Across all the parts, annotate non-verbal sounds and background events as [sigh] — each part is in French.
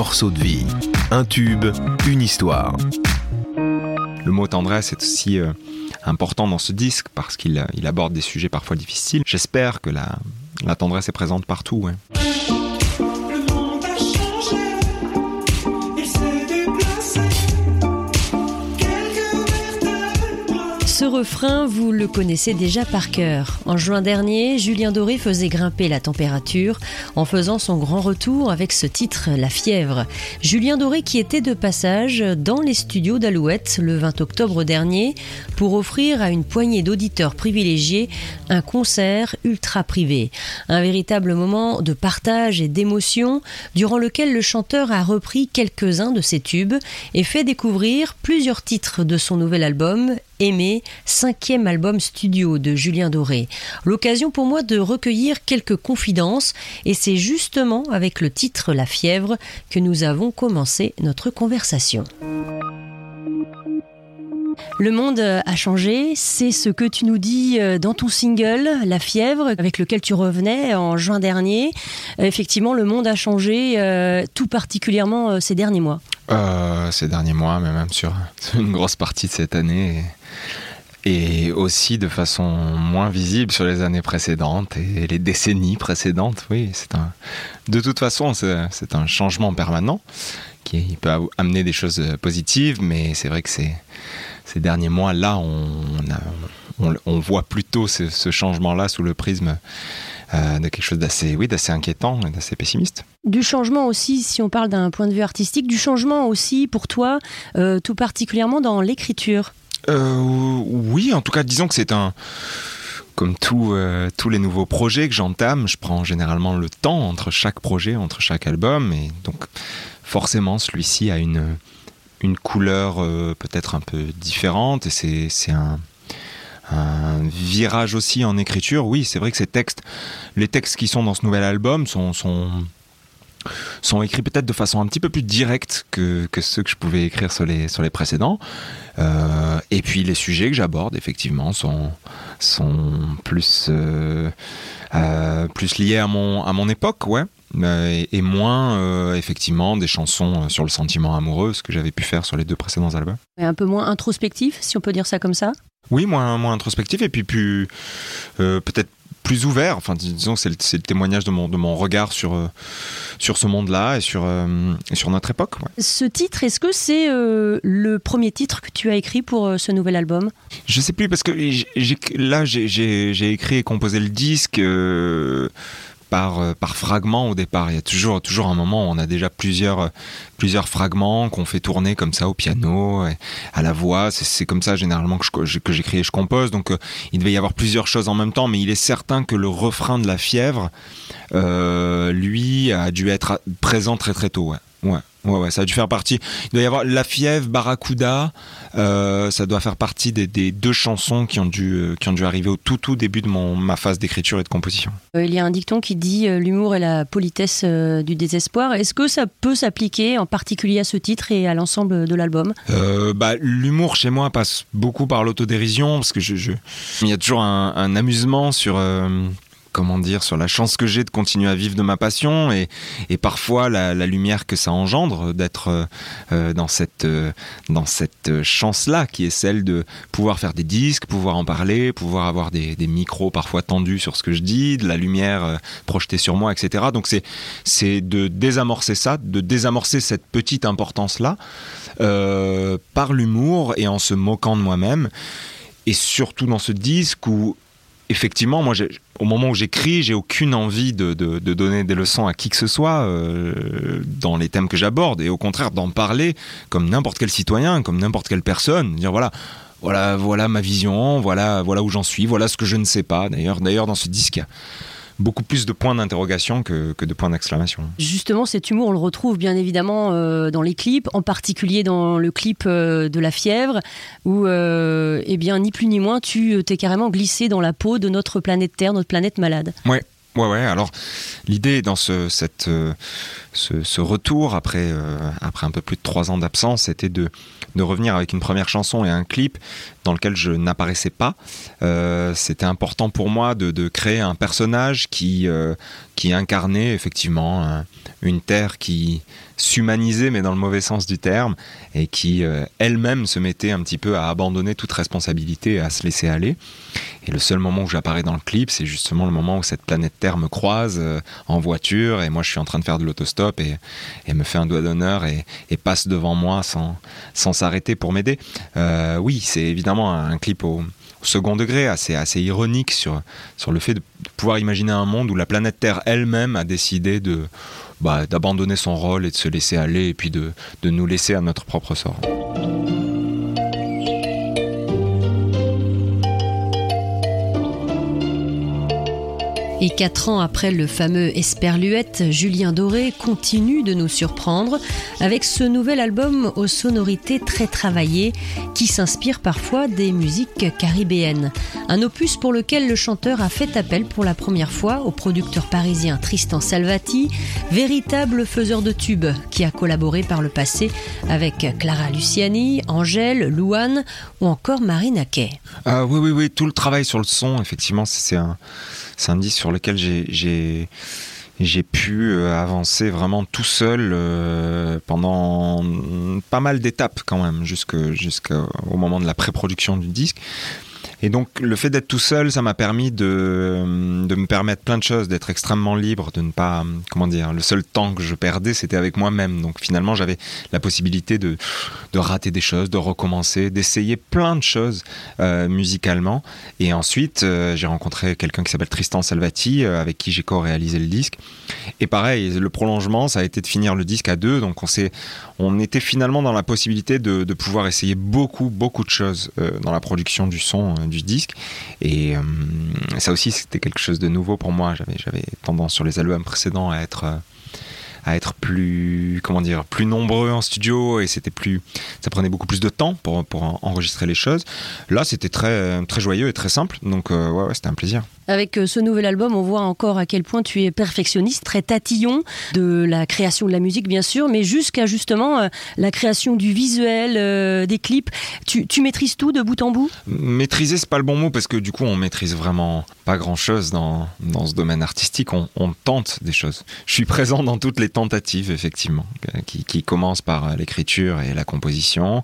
morceau de vie. Un tube, une histoire. Le mot tendresse est aussi euh, important dans ce disque parce qu'il il aborde des sujets parfois difficiles. J'espère que la, tendresse est présente partout. Ce refrain, vous le connaissez déjà par cœur. En juin dernier, Julien Doré faisait grimper la température en faisant son grand retour avec ce titre La fièvre. Julien Doré qui était de passage dans les studios d'Alouette le 20 octobre dernier pour offrir à une poignée d'auditeurs privilégiés un concert ultra privé. Un véritable moment de partage et d'émotion durant lequel le chanteur a repris quelques-uns de ses tubes et fait découvrir plusieurs titres de son nouvel album Aimé, cinquième album studio de Julien Doré. L'occasion pour moi de recueillir quelques confidences et c'est justement avec le titre La fièvre que nous avons commencé notre conversation. Le monde a changé, c'est ce que tu nous dis euh, dans ton single La fièvre avec lequel tu revenais en juin dernier. Euh, Effectivement, le monde a changé euh, tout particulièrement ces derniers mois. Ces derniers mois, mais même sur, [laughs] une grosse partie de cette année. Et, et aussi de façon moins visible sur les années précédentes et les décennies précédentes. Oui, c'est un. De toute façon, c'est un changement permanent qui peut amener des choses positives, mais c'est vrai que c'est ces derniers mois là, on, on, on voit plutôt ce, ce changement-là sous le prisme euh, de quelque chose d'assez, oui, d'assez inquiétant et d'assez pessimiste. Du changement aussi, si on parle d'un point de vue artistique, du changement aussi pour toi, euh, tout particulièrement dans l'écriture. Euh, oui, en tout cas, disons que c'est un. Comme tout, euh, tous les nouveaux projets que j'entame, je prends généralement le temps entre chaque projet, entre chaque album, et donc forcément celui-ci a une, une couleur euh, peut-être un peu différente, et c'est un, un virage aussi en écriture. Oui, c'est vrai que ces textes, les textes qui sont dans ce nouvel album sont, sont, écrits peut-être de façon un petit peu plus directe que, que ceux que je pouvais écrire sur les, sur les précédents. Euh, et puis les sujets que j'aborde, effectivement, sont, sont plus, euh, plus liés à mon, à mon époque, ouais. Euh, et, et moins, euh, effectivement, des chansons euh, sur le sentiment amoureux, ce que j'avais pu faire sur les deux précédents albums. Et Un peu moins introspectif, si on peut dire ça comme ça? Oui, moins, moins introspectif, et puis plus, peut-être plus ouvert. Enfin, dis- disons que c'est le, témoignage de mon, de mon regard sur, euh, sur ce monde-là et sur, euh, et sur notre époque. ouais. Ce titre, est-ce que c'est euh, le premier titre que tu as écrit pour ce nouvel album? Je sais plus parce que là j'ai- écrit et composé le disque par euh, par fragments au départ. Il y a toujours toujours un moment où on a déjà plusieurs euh, plusieurs fragments qu'on fait tourner comme ça au piano, et à la voix. C'est- comme ça généralement que co- que j'écris et je compose. Donc euh, il devait y avoir plusieurs choses en même temps, mais il est certain que le refrain de la fièvre, euh, lui, a dû être présent très très tôt. Ouais. Ouais, ouais, ouais, ça a dû faire partie. Il doit y avoir La Fièvre, Barracuda, euh, ça doit faire partie des, des deux chansons qui ont, dû, euh, qui ont dû arriver au tout tout début de mon, ma phase d'écriture et de composition. Euh, Il y a un dicton qui dit l'humour est la politesse du désespoir. Est-ce que ça peut s'appliquer en particulier à ce titre et à l'ensemble de l'album? Euh, bah, L'humour chez moi passe beaucoup par l'autodérision, parce que je, je- il y a toujours un, un amusement sur... euh, comment dire, sur la chance que j'ai de continuer à vivre de ma passion et, parfois la, lumière que ça engendre d'être euh, euh, dans cette, euh, cette chance-là qui est celle de pouvoir faire des disques, pouvoir en parler, pouvoir avoir des, micros parfois tendus sur ce que je dis, de la lumière projetée sur moi, etc. Donc c'est, c'est de désamorcer ça, de désamorcer cette petite importance-là par l'humour et en se moquant de moi-même. Et surtout dans ce disque où, effectivement, moi, au moment où j'écris, j'ai aucune envie de, donner des leçons à qui que ce soit euh, dans les thèmes que j'aborde. Et au contraire, d'en parler comme n'importe quel citoyen, comme n'importe quelle personne. Dire voilà. Voilà, voilà ma vision, voilà, voilà où j'en suis, voilà ce que je ne sais pas. D'ailleurs, dans ce disque, beaucoup plus de points d'interrogation que, que de points d'exclamation. Justement, cet humour, on le retrouve bien évidemment euh, dans les clips, en particulier dans le clip euh, de La Fièvre, où, euh, eh bien, ni plus ni moins, tu t'es carrément glissé dans la peau de notre planète Terre, notre planète malade. Ouais, Ouais, ouais. Alors, l'idée dans ce, cette, euh, ce, retour après, euh, après un peu plus de trois ans d'absence, c'était de, de revenir avec une première chanson et un clip dans lequel je n'apparaissais pas. Euh, c'était important pour moi de, de créer un personnage qui, qui incarnait effectivement un- une terre qui s'humanisait, mais dans le mauvais sens du terme, et qui elle-même se mettait un petit peu à abandonner toute responsabilité et à se laisser aller. Et le seul moment où j'apparais dans le clip, c'est justement le moment où cette planète Terre me croise euh, en voiture, et moi je suis en train de faire de l'autostop, et, et me fait un doigt d'honneur, et, passe devant moi sans, sans s'arrêter pour m'aider. Euh, oui, c'est évidemment un, clip au, au second degré, assez, assez ironique sur, sur le fait de pouvoir imaginer un monde où la planète Terre elle-même a décidé de bah, d'abandonner son rôle et de se laisser aller, et puis de, de nous laisser à notre propre sort. Et quatre ans après le fameux Esperluette, Julien Doré continue de nous surprendre avec ce nouvel album aux sonorités très travaillées qui s'inspire parfois des musiques caribéennes. Un opus pour lequel le chanteur a fait appel pour la première fois au producteur parisien Tristan Salvati, véritable faiseur de tubes qui a collaboré par le passé avec Clara Luciani, Angèle, Louane ou encore Marine Aquet. Euh, oui, oui, oui, tout le travail sur le son, effectivement, c'est un, c'est un disque sur lequel j'ai, pu euh, avancer vraiment tout seul euh, pendant pas mal d'étapes quand même, jusqu'au moment de la pré-production du disque. Et donc le fait d'être tout seul, ça m'a permis de, de me permettre plein de choses, d'être extrêmement libre, de ne pas, comment dire, le seul temps que je perdais, c'était avec moi-même. Donc finalement, j'avais la possibilité de, de rater des choses, de recommencer, d'essayer plein de choses euh, musicalement. Et ensuite, euh, j'ai rencontré quelqu'un qui s'appelle Tristan Salvati, euh, avec qui j'ai co-réalisé le disque. Et pareil, le prolongement, ça a été de finir le disque à deux. Donc on on était finalement dans la possibilité de, de pouvoir essayer beaucoup, beaucoup de choses dans la production du son du disque. Et euh, ça aussi, c'était quelque chose de nouveau pour moi. J'avais, tendance sur les albums précédents à être euh, à être plus comment dire plus nombreux en studio et c'était plus ça prenait beaucoup plus de temps pour, pour en- enregistrer les choses là c'était très très joyeux et très simple donc euh, ouais, ouais c'était un plaisir Avec euh, ce nouvel album, on voit encore à quel point tu es perfectionniste, très tatillon de la création de la musique, bien sûr, mais jusqu'à justement euh, la création du visuel, euh, des clips. Tu, maîtrises tout de bout en bout? Maîtriser, c'est pas le bon mot parce que du coup, on maîtrise vraiment pas grand chose dans, dans ce domaine artistique. On, tente des choses. Je suis présent dans toutes les tentatives, effectivement, qui, commencent par l'écriture et la composition,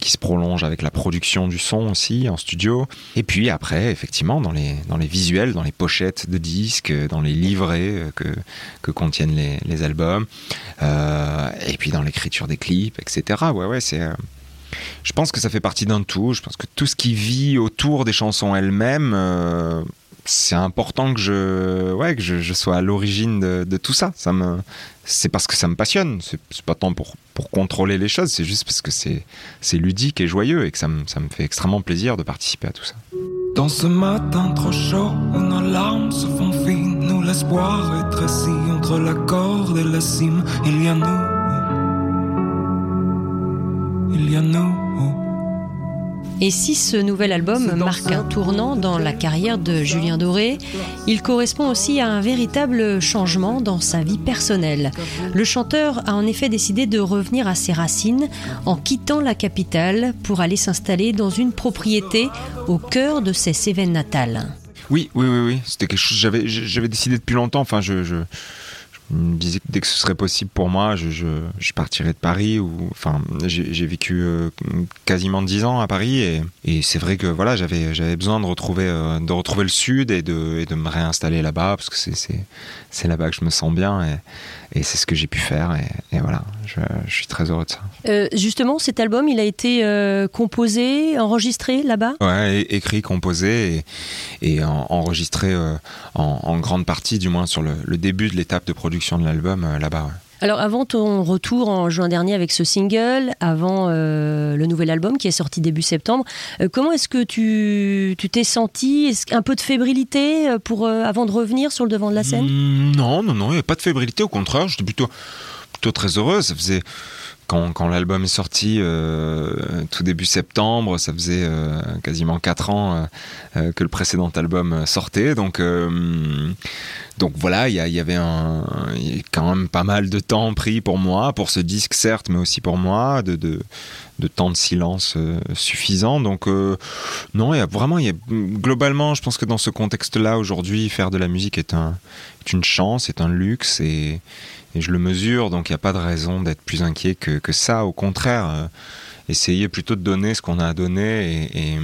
qui se prolongent avec la production du son aussi en studio. Et puis après, effectivement, dans les, dans les visuels, dans les pochettes de disques, dans les livrets euh, que, que contiennent les, les albums, euh, et puis dans l'écriture des clips, etc. Ouais, ouais, c'est. euh, je pense que ça fait partie d'un tout. Je pense que tout ce qui vit autour des chansons elles-mêmes, c'est important que je, ouais, que je, je sois à l'origine de, de tout ça. Ça me, c'est parce que ça me passionne. C'est pas tant pour, pour contrôler les choses, c'est juste parce que c'est, c'est ludique et joyeux et que ça me, ça me fait extrêmement plaisir de participer à tout ça. Dans ce matin trop chaud où nos larmes se font fines, où l'espoir est assis entre la corde et la cime, il y a nous. Il y a nous. Et si ce nouvel album marque un tournant dans la carrière de Julien Doré, il correspond aussi à un véritable changement dans sa vie personnelle. Le chanteur a en effet décidé de revenir à ses racines en quittant la capitale pour aller s'installer dans une propriété au cœur de ses Cévennes natales. Oui, oui, oui, oui. C'était quelque chose. J'avais, j'avais décidé depuis longtemps. Enfin, je, je, me que dès que ce serait possible pour moi, je, je, je partirais de Paris. Ou, enfin, j'ai, vécu euh, quasiment 10 ans à Paris et, et c'est vrai que voilà, j'avais, besoin de retrouver, euh, de retrouver le sud et de, et de me réinstaller là-bas parce que c'est, là-bas que je me sens bien et, et c'est ce que j'ai pu faire. Et, voilà, je, je suis très heureux de ça. Euh, justement, cet album, il a été composé, enregistré là-bas? Ouais, écrit, composé et, et en- enregistré en, en grande partie, du moins sur le, le début de l'étape de production de l'album euh, là-bas. ouais. Alors avant ton retour en juin dernier avec ce single, avant euh, le nouvel album qui est sorti début septembre, euh, comment est-ce que tu tu t'es senti? Est-ce qu'un peu de fébrilité pour euh, avant de revenir sur le devant de la scène? Mm, Non, non, non, il n'y a pas de fébrilité, au contraire, j'étais plutôt, plutôt très heureux. Ça faisait quand, l'album est sorti, tout début septembre, ça faisait quasiment 4 ans que le précédent album sortait. Donc, donc voilà, il y, avait quand même pas mal de temps pris pour moi, pour ce disque certes, mais aussi pour moi, de, temps de silence suffisant. Donc non, y a vraiment, globalement, je pense que dans ce contexte-là, aujourd'hui, faire de la musique est, est une chance, est un luxe, et, et je le mesure, donc il n'y a pas de raison d'être plus inquiet que, que ça. Au contraire, euh, essayer plutôt de donner ce qu'on a à donner et,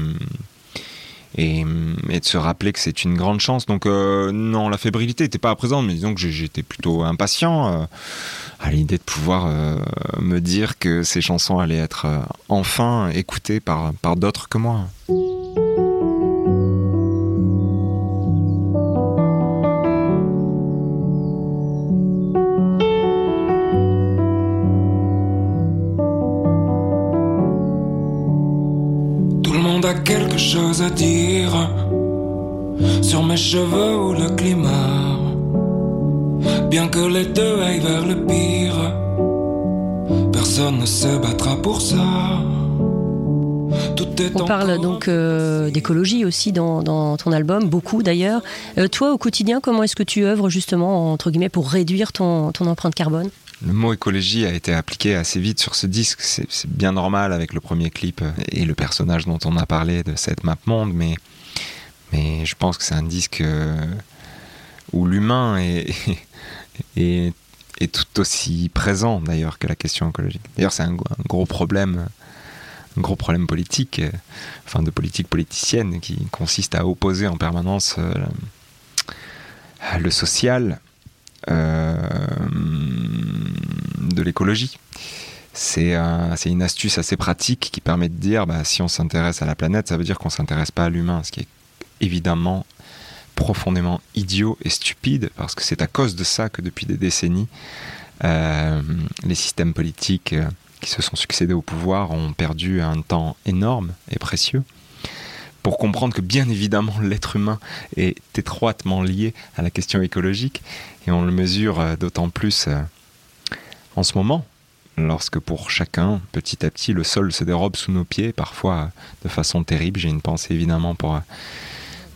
et, et, de se rappeler que c'est une grande chance. Donc euh, non, la fébrilité n'était pas présente, mais disons que j'étais plutôt impatient euh, à l'idée de pouvoir me dire que ces chansons allaient être enfin écoutées par, par d'autres que moi. Chose à dire sur mes cheveux ou le climat. Bien que les deux aillent vers le pire, personne ne se battra pour ça. On parle donc euh, d'écologie aussi dans, ton album, beaucoup d'ailleurs. Euh, toi, au quotidien, comment est-ce que tu œuvres justement, entre guillemets, pour réduire ton empreinte carbone? Le mot écologie a été appliqué assez vite sur ce disque. C'est bien normal avec le premier clip et le personnage dont on a parlé de cette map monde, mais, je pense que c'est un disque euh, où l'humain [laughs] est, tout aussi présent d'ailleurs que la question écologique. D'ailleurs, c'est un, gros problème gros problème politique, euh, enfin de politique politicienne, qui consiste à opposer en permanence euh, le social de l'écologie. C'est une astuce assez pratique qui permet de dire bah, si on s'intéresse à la planète, ça veut dire qu'on s'intéresse pas à l'humain, ce qui est évidemment profondément idiot et stupide, parce que c'est à cause de ça que depuis des décennies, euh, les systèmes politiques euh, qui se sont succédés au pouvoir ont perdu un temps énorme et précieux pour comprendre que bien évidemment l'être humain est étroitement lié à la question écologique et on le mesure euh, d'autant plus en ce moment, lorsque pour chacun, petit à petit, le sol se dérobe sous nos pieds, parfois de façon terrible. J'ai une pensée évidemment pour euh,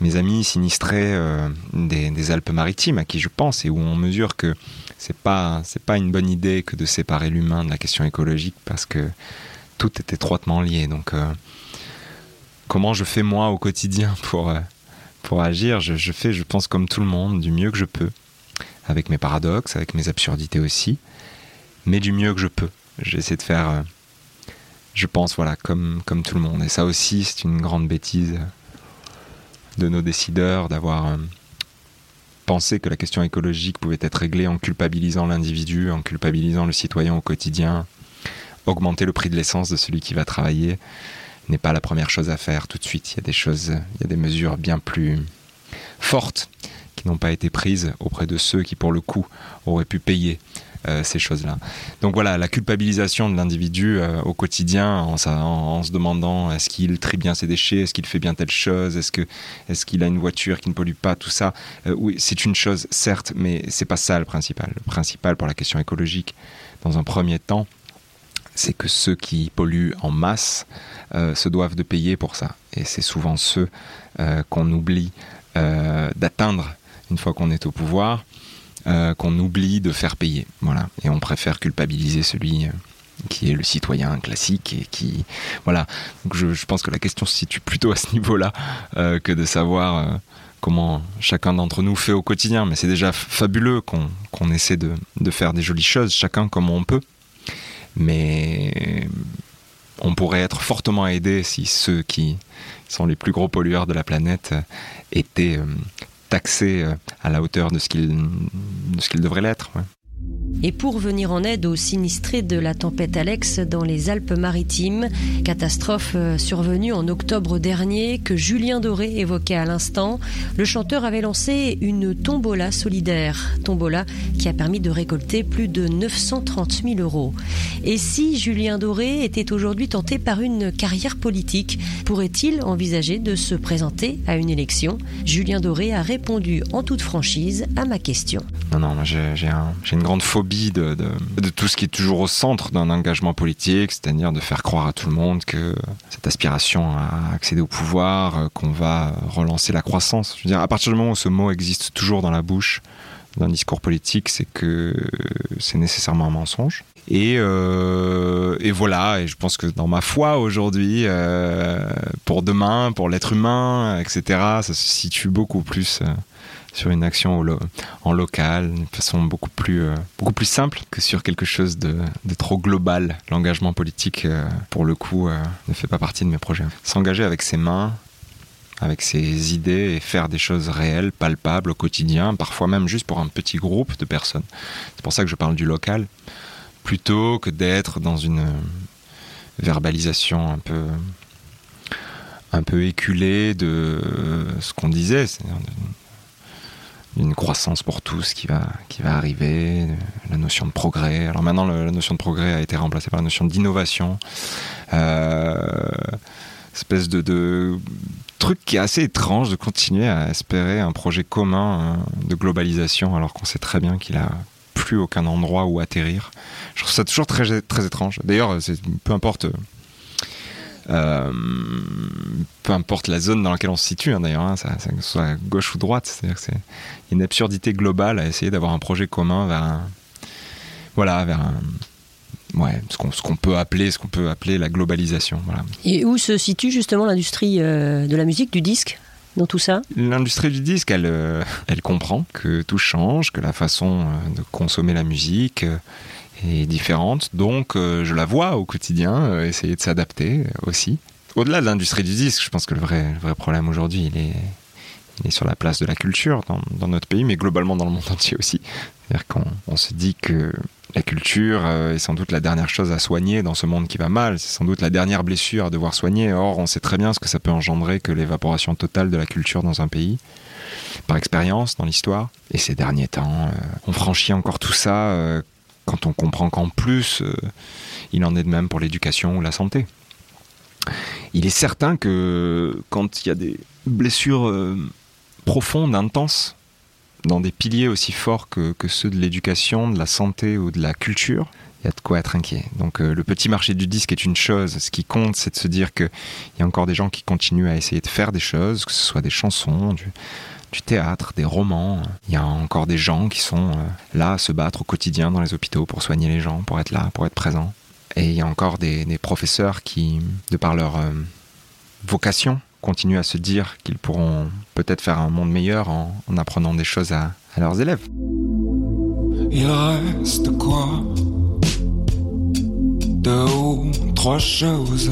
mes amis sinistrés euh, des, Alpes-Maritimes, à qui je pense, et où on mesure que c'est pas pas une bonne idée que de séparer l'humain de la question écologique, parce que tout est étroitement lié. Donc, euh, comment je fais moi au quotidien pour pour agir? Je fais, je pense, comme tout le monde, du mieux que je peux, avec mes paradoxes, avec mes absurdités aussi mais du mieux que je peux. J'essaie de faire, euh, je pense, voilà, comme, tout le monde. Et ça aussi, c'est une grande bêtise de nos décideurs d'avoir euh, pensé que la question écologique pouvait être réglée en culpabilisant l'individu, en culpabilisant le citoyen au quotidien. Augmenter le prix de l'essence de celui qui va travailler n'est pas la première chose à faire tout de suite. Il y a des choses, il y a des mesures bien plus fortes qui n'ont pas été prises auprès de ceux qui, pour le coup, auraient pu payer ces choses-là. Donc voilà, la culpabilisation de l'individu euh, au quotidien en, se demandant est-ce qu'il trie bien ses déchets, est-ce qu'il fait bien telle chose, est-ce que est-ce qu'il a une voiture qui ne pollue pas, tout ça. Euh, oui, c'est une chose certes, mais c'est pas ça le principal. Le principal pour la question écologique, dans un premier temps, c'est que ceux qui polluent en masse se doivent de payer pour ça. Et c'est souvent ceux qu'on oublie d'atteindre une fois qu'on est au pouvoir. Euh, qu'on oublie de faire payer. Voilà. Et on préfère culpabiliser celui euh, qui est le citoyen classique et qui voilà je, pense que la question se situe plutôt à ce niveau-là euh, que de savoir comment chacun d'entre nous fait au quotidien mais c'est déjà fabuleux qu'on essaie de, de, faire des jolies choses chacun comme on peut mais on pourrait être fortement aidé si ceux qui sont les plus gros pollueurs de la planète étaient taxé euh, à la hauteur de ce qu'il qu'il devrait l'être. Et pour venir en aide aux sinistrés de la tempête Alex dans les Alpes-Maritimes, catastrophe euh, survenue en octobre dernier que Julien Doré évoquait à l'instant, le chanteur avait lancé une tombola solidaire, tombola qui a permis de récolter plus de 930 000 euros. Et si Julien Doré était aujourd'hui tenté par une carrière politique, pourrait-il envisager de se présenter à une élection? Julien Doré a répondu en toute franchise à ma question. Non, non, j'ai une grande faute de, tout ce qui est toujours au centre d'un engagement politique, c'est-à-dire de faire croire à tout le monde que cette aspiration à accéder au pouvoir, euh, qu'on va relancer la croissance. Je veux dire, à partir du moment où ce mot existe toujours dans la bouche d'un discours politique, c'est que c'est nécessairement un mensonge. Et, euh, voilà, et je pense que dans ma foi aujourd'hui, euh, pour demain, pour l'être humain, etc., ça se situe beaucoup plus sur une action en local, d'une façon beaucoup plus, euh, beaucoup plus simple que sur quelque chose de, trop global. L'engagement politique, euh, pour le coup, euh, ne fait pas partie de mes projets. S'engager avec ses mains, avec ses idées et faire des choses réelles, palpables au quotidien, parfois même juste pour un petit groupe de personnes. C'est pour ça que je parle du local, plutôt que d'être dans une verbalisation un peu un peu éculée de ce qu'on disait, une croissance pour tous qui va, qui va arriver, la notion de progrès. Alors maintenant, la notion de progrès a été remplacée par la notion d'innovation. Euh, espèce de, truc qui est assez étrange de continuer à espérer un projet commun euh, de globalisation alors qu'on sait très bien qu'il a plus aucun endroit où atterrir. Je trouve ça toujours très, très étrange. D'ailleurs, peu importe euh, peu importe la zone dans laquelle on se situe, hein, d'ailleurs, hein, ça, que ce soit gauche ou droite, c'est-à-dire une absurdité globale à essayer d'avoir un projet commun vers un, voilà, vers un, ouais, ce qu'on peut appeler, ce qu'on peut appeler la globalisation. Voilà. Et où se situe justement l'industrie euh, de la musique, du disque dans tout ça? L'industrie du disque, elle, euh, elle comprend que tout change, que la façon de consommer la musique est différente. Donc, euh, je la vois au quotidien, euh, essayer de s'adapter aussi. Au-delà de l'industrie du disque, je pense que le vrai, vrai problème aujourd'hui, il est, est sur la place de la culture dans, dans, notre pays, mais globalement dans le monde entier aussi. C'est-à-dire qu'on on se dit que la culture euh, est sans doute la dernière chose à soigner dans ce monde qui va mal. C'est sans doute la dernière blessure à devoir soigner. Or, on sait très bien ce que ça peut engendrer que l'évaporation totale de la culture dans un pays par expérience dans l'histoire. Et ces derniers temps, on franchit encore tout ça quand on comprend qu'en plus, euh, il en est de même pour l'éducation ou la santé. Il est certain que quand il y a des blessures profondes, intenses, dans des piliers aussi forts que, ceux de l'éducation, de la santé ou de la culture, il y a de quoi être inquiet. Donc euh, le petit marché du disque est une chose. Ce qui compte, c'est de se dire qu'il y a encore des gens qui continuent à essayer de faire des choses, que ce soit des chansons, du, théâtre, des romans. Il y a encore des gens qui sont euh, là à se battre au quotidien dans les hôpitaux pour soigner les gens, pour être là, pour être présents. Et il y a encore des, professeurs qui, de par leur euh, vocation, continuent à se dire qu'ils pourront peut-être faire un monde meilleur en, apprenant des choses à, à leurs élèves. Il reste quoi Deux ou trois choses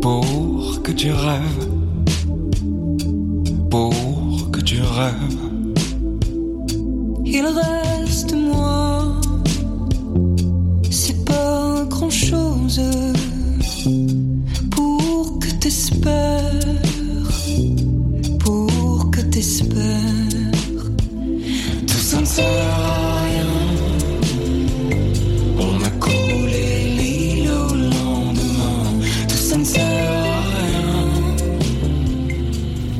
pour que tu rêves pour que tu rêves? Il reste moi, c'est pas grand chose t'espères, pour que t'espères. Tout ça ne sert à rien. On a collé l'île au lendemain. Tout ça ne sert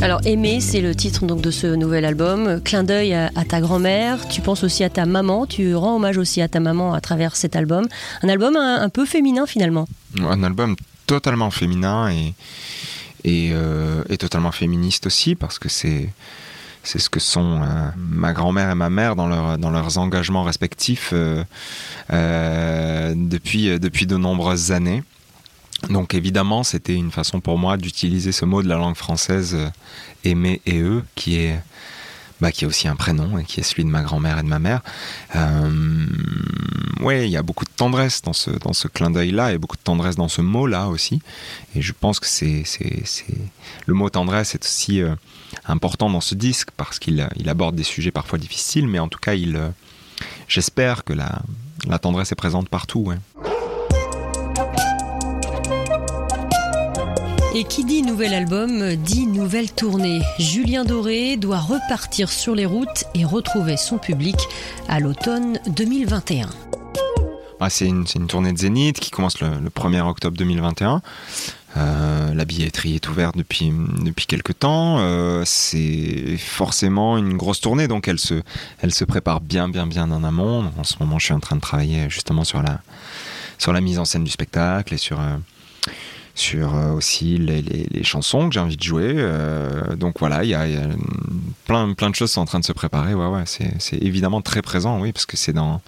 Alors Aimer, c'est le titre donc de ce nouvel album. Clin d'œil à, ta grand-mère. Tu penses aussi à ta maman. Tu rends hommage aussi à ta maman à travers cet album. Un album un, peu féminin finalement. Un album totalement féminin et, et, euh, totalement féministe aussi parce que c'est c'est ce que sont euh, ma grand-mère et ma mère dans, leur, dans leurs engagements respectifs euh, depuis, depuis de nombreuses années. Donc évidemment, c'était une façon pour moi d'utiliser ce mot de la langue française aimer et eux, qui est bah, qui est aussi un prénom et qui est celui de ma grand-mère et de ma mère. Euh, oui, il y a beaucoup de tendresse dans ce, dans ce clin d'œil-là et beaucoup de tendresse dans ce mot-là aussi. Et je pense que c'est, c'est, le mot tendresse est aussi euh, important dans ce disque parce qu'il il aborde des sujets parfois difficiles, mais en tout cas, il, j'espère que la, la tendresse est présente partout. Ouais. Et qui dit nouvel album dit nouvelle tournée. Julien Doré doit repartir sur les routes et retrouver son public à l'automne 2021. Ah, c'est une, tournée de Zénith qui commence le, 1er octobre 2021. Euh, la billetterie est ouverte depuis, depuis quelques temps. Euh, c'est forcément une grosse tournée, donc elle se, elle se prépare bien, bien, bien en amont. En ce moment, je suis en train de travailler justement sur la, sur la mise en scène du spectacle et sur, euh, sur euh, aussi les, les- les chansons que j'ai envie de jouer. Euh, donc voilà, il y a, il y a plein, plein de choses sont en train de se préparer. Ouais, ouais, c'est évidemment très présent, oui, parce que c'est dans,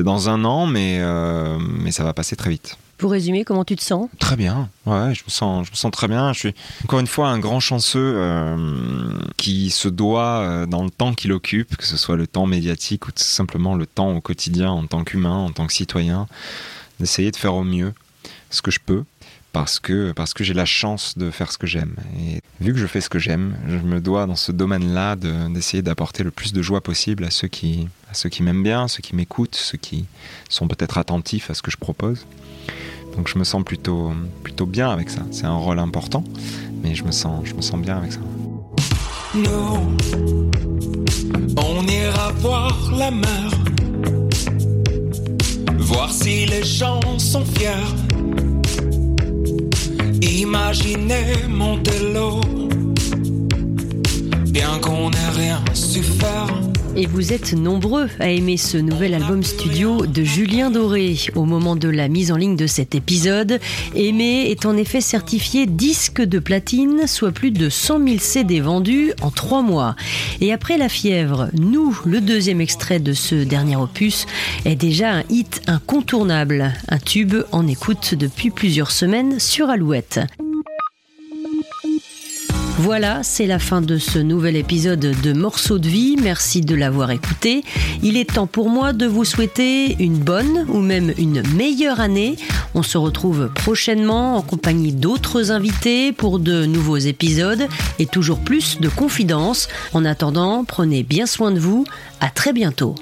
dans un an, mais, euh, mais ça va passer très vite. Pour résumer, comment tu te sens? Très bien, ouais, je me sens, je me sens très bien. Je suis encore une fois un grand chanceux euh, qui se doit, euh, dans le temps qu'il occupe, que ce soit le temps médiatique ou tout simplement le temps au quotidien en tant qu'humain, en tant que citoyen, d'essayer de faire au mieux ce que je peux. Parce que, parce que j'ai la chance de faire ce que j'aime. Et vu que je fais ce que j'aime, je me dois dans ce domaine-là de- d'essayer d'apporter le plus de joie possible à ceux qui, qui m'aiment bien, ceux qui m'écoutent, ceux qui sont peut-être attentifs à ce que je propose. Donc je me sens plutôt, plutôt bien avec ça. C'est un rôle important, mais je me sens, je me sens bien avec ça. On ira voir la mer. Voir si les gens sont fiers. Imaginez Montello. Bien qu'on rien su faire. Et vous êtes nombreux à aimer ce nouvel album studio de Julien Doré. Au moment de la mise en ligne de cet épisode, Aimé est en effet certifié disque de platine, soit plus de 100 000 CD vendus en trois mois. Et après La Fièvre, Nous, le deuxième extrait de ce dernier opus, est déjà un hit incontournable, un tube en écoute depuis plusieurs semaines sur Alouette. Voilà, c'est la fin de ce nouvel épisode de Morceaux de vie. Merci de l'avoir écouté. Il est temps pour moi de vous souhaiter une bonne ou même une meilleure année. On se retrouve prochainement en compagnie d'autres invités pour de nouveaux épisodes et toujours plus de confidences. En attendant, prenez bien soin de vous. À très bientôt.